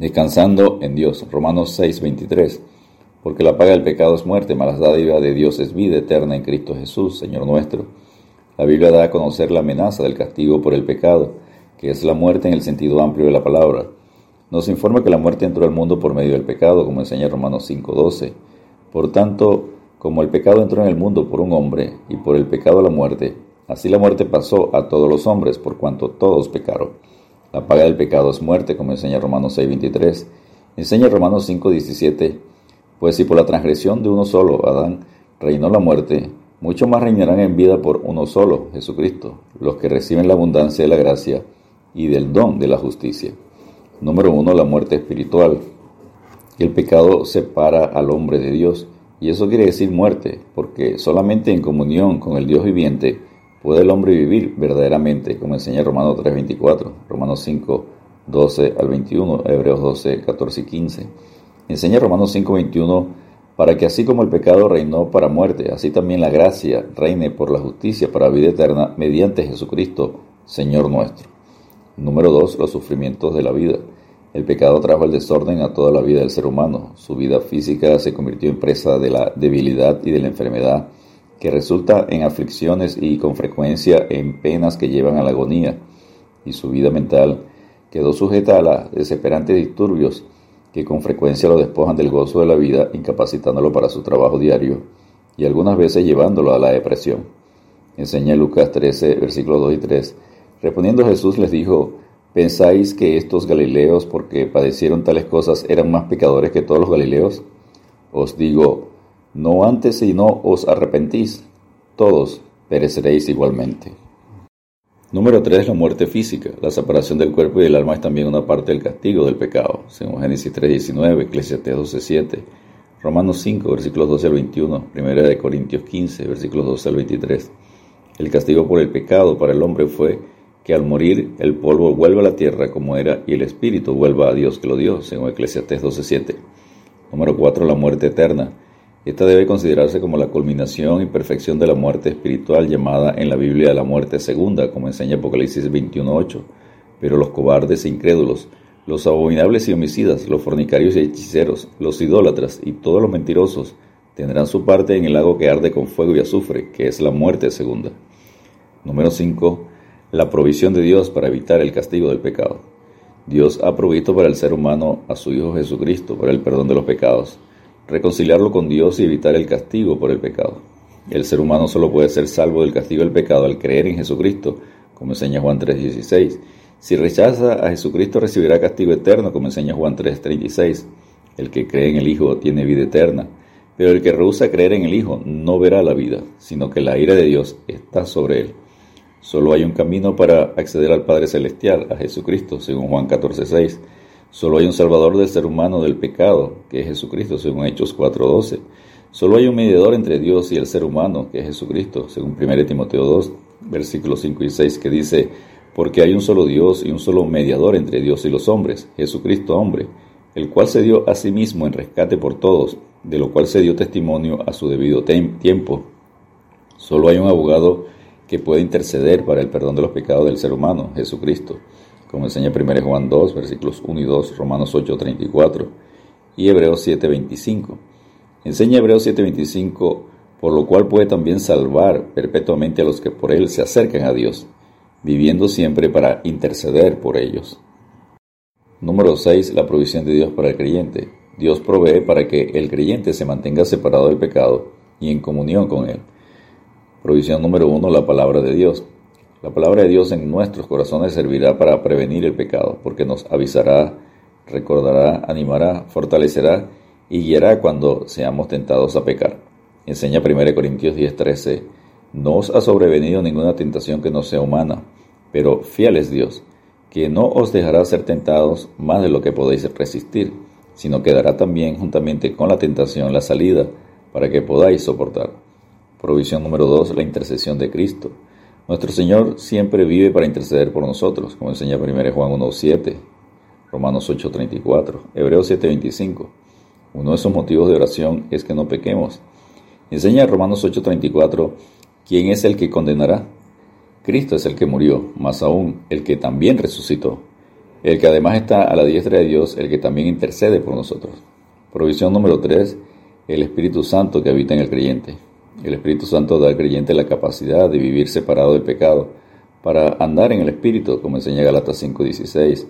Descansando en Dios. Romanos 6:23. Porque la paga del pecado es muerte, mas la dádiva de Dios es vida eterna en Cristo Jesús, Señor nuestro. La Biblia da a conocer la amenaza del castigo por el pecado, que es la muerte en el sentido amplio de la palabra. Nos informa que la muerte entró al mundo por medio del pecado, como enseña Romanos 5:12. Por tanto, como el pecado entró en el mundo por un hombre, y por el pecado la muerte, así la muerte pasó a todos los hombres, por cuanto todos pecaron. La paga del pecado es muerte, como enseña Romanos 6:23. Enseña Romanos 5:17, pues si por la transgresión de uno solo, Adán, reinó la muerte, mucho más reinarán en vida por uno solo, Jesucristo, los que reciben la abundancia de la gracia y del don de la justicia. Número uno, la muerte espiritual. El pecado separa al hombre de Dios, y eso quiere decir muerte, porque solamente en comunión con el Dios viviente puede el hombre vivir verdaderamente, como enseña Romanos 3.24, Romanos 5, 12 al 21, Hebreos 12, 14 y 15. Enseña Romanos 5.21, para que así como el pecado reinó para muerte, así también la gracia reine por la justicia para vida eterna mediante Jesucristo, Señor nuestro. Número 2. Los sufrimientos de la vida. El pecado trajo el desorden a toda la vida del ser humano. Su vida física se convirtió en presa de la debilidad y de la enfermedad, que resulta en aflicciones y con frecuencia en penas que llevan a la agonía. Y su vida mental quedó sujeta a los desesperantes disturbios que con frecuencia lo despojan del gozo de la vida, incapacitándolo para su trabajo diario y algunas veces llevándolo a la depresión. Enseña Lucas 13, versículos 2 y 3 Respondiendo Jesús les dijo, ¿pensáis que estos Galileos, porque padecieron tales cosas, eran más pecadores que todos los Galileos? Os digo, no antes si no os arrepentís, todos pereceréis igualmente. Número 3. La muerte física. La separación del cuerpo y del alma es también una parte del castigo del pecado, según Génesis 3.19, Eclesiastes 12.7, Romanos 5, versículos 12 al 21, 1 Corintios 15, versículos 12 al 23. El castigo por el pecado para el hombre fue que al morir el polvo vuelva a la tierra como era y el espíritu vuelva a Dios que lo dio, según Eclesiastes 12.7. Número 4. La muerte eterna. Esta debe considerarse como la culminación y perfección de la muerte espiritual llamada en la Biblia la muerte segunda, como enseña Apocalipsis 21.8. Pero los cobardes e incrédulos, los abominables y homicidas, los fornicarios y hechiceros, los idólatras y todos los mentirosos tendrán su parte en el lago que arde con fuego y azufre, que es la muerte segunda. Número 5 la provisión de Dios para evitar el castigo del pecado. Dios ha provisto para el ser humano a su Hijo Jesucristo para el perdón de los pecados, reconciliarlo con Dios y evitar el castigo por el pecado. El ser humano solo puede ser salvo del castigo del pecado al creer en Jesucristo, como enseña Juan 3:16. Si rechaza a Jesucristo recibirá castigo eterno, como enseña Juan 3:36. El que cree en el Hijo tiene vida eterna, pero el que rehúsa creer en el Hijo no verá la vida, sino que la ira de Dios está sobre él. Solo hay un camino para acceder al Padre Celestial, a Jesucristo, según Juan 14:6. Solo hay un Salvador del ser humano del pecado, que es Jesucristo, según Hechos 4:12. Solo hay un mediador entre Dios y el ser humano, que es Jesucristo, según 1 Timoteo 2, versículos 5 y 6, que dice, porque hay un solo Dios y un solo mediador entre Dios y los hombres, Jesucristo hombre, el cual se dio a sí mismo en rescate por todos, de lo cual se dio testimonio a su debido tiempo. Solo hay un abogado que puede interceder para el perdón de los pecados del ser humano, Jesucristo, como enseña 1 Juan 2, versículos 1 y 2, Romanos 8, 34 y Hebreos 7, 25. Enseña Hebreos 7, 25, por lo cual puede también salvar perpetuamente a los que por él se acercan a Dios, viviendo siempre para interceder por ellos. Número 6. La provisión de Dios para el creyente. Dios provee para que el creyente se mantenga separado del pecado y en comunión con él. Provisión número uno, la palabra de Dios. La palabra de Dios en nuestros corazones servirá para prevenir el pecado, porque nos avisará, recordará, animará, fortalecerá y guiará cuando seamos tentados a pecar. Enseña 1 Corintios 10:13, no os ha sobrevenido ninguna tentación que no sea humana, pero fiel es Dios, que no os dejará ser tentados más de lo que podéis resistir, sino que dará también juntamente con la tentación la salida para que podáis soportar. Provisión número 2, la intercesión de Cristo. Nuestro Señor siempre vive para interceder por nosotros, como enseña 1 Juan 1.7, Romanos 8.34, Hebreos 7.25. Uno de esos motivos de oración es que no pequemos. Enseña Romanos 8.34, ¿quién es el que condenará? Cristo es el que murió, más aún el que también resucitó, el que además está a la diestra de Dios, el que también intercede por nosotros. Provisión número 3, el Espíritu Santo que habita en el creyente. El Espíritu Santo da al creyente la capacidad de vivir separado del pecado, para andar en el Espíritu, como enseña Galatas 5.16,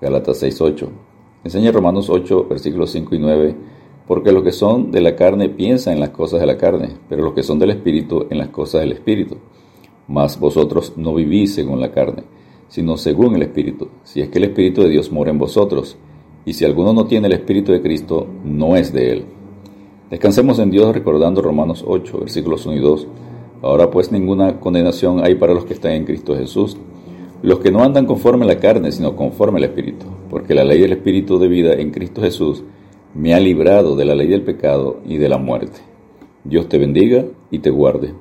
Galatas 6.8. Enseña Romanos 8, versículos 5 y 9, porque los que son de la carne piensan en las cosas de la carne, pero los que son del Espíritu en las cosas del Espíritu. Mas vosotros no vivís según la carne, sino según el Espíritu, si es que el Espíritu de Dios mora en vosotros. Y si alguno no tiene el Espíritu de Cristo, no es de él. Descansemos en Dios recordando Romanos 8, versículos 1 y 2. Ahora pues ninguna condenación hay para los que están en Cristo Jesús, los que no andan conforme a la carne, sino conforme al Espíritu, porque la ley del Espíritu de vida en Cristo Jesús me ha librado de la ley del pecado y de la muerte. Dios te bendiga y te guarde.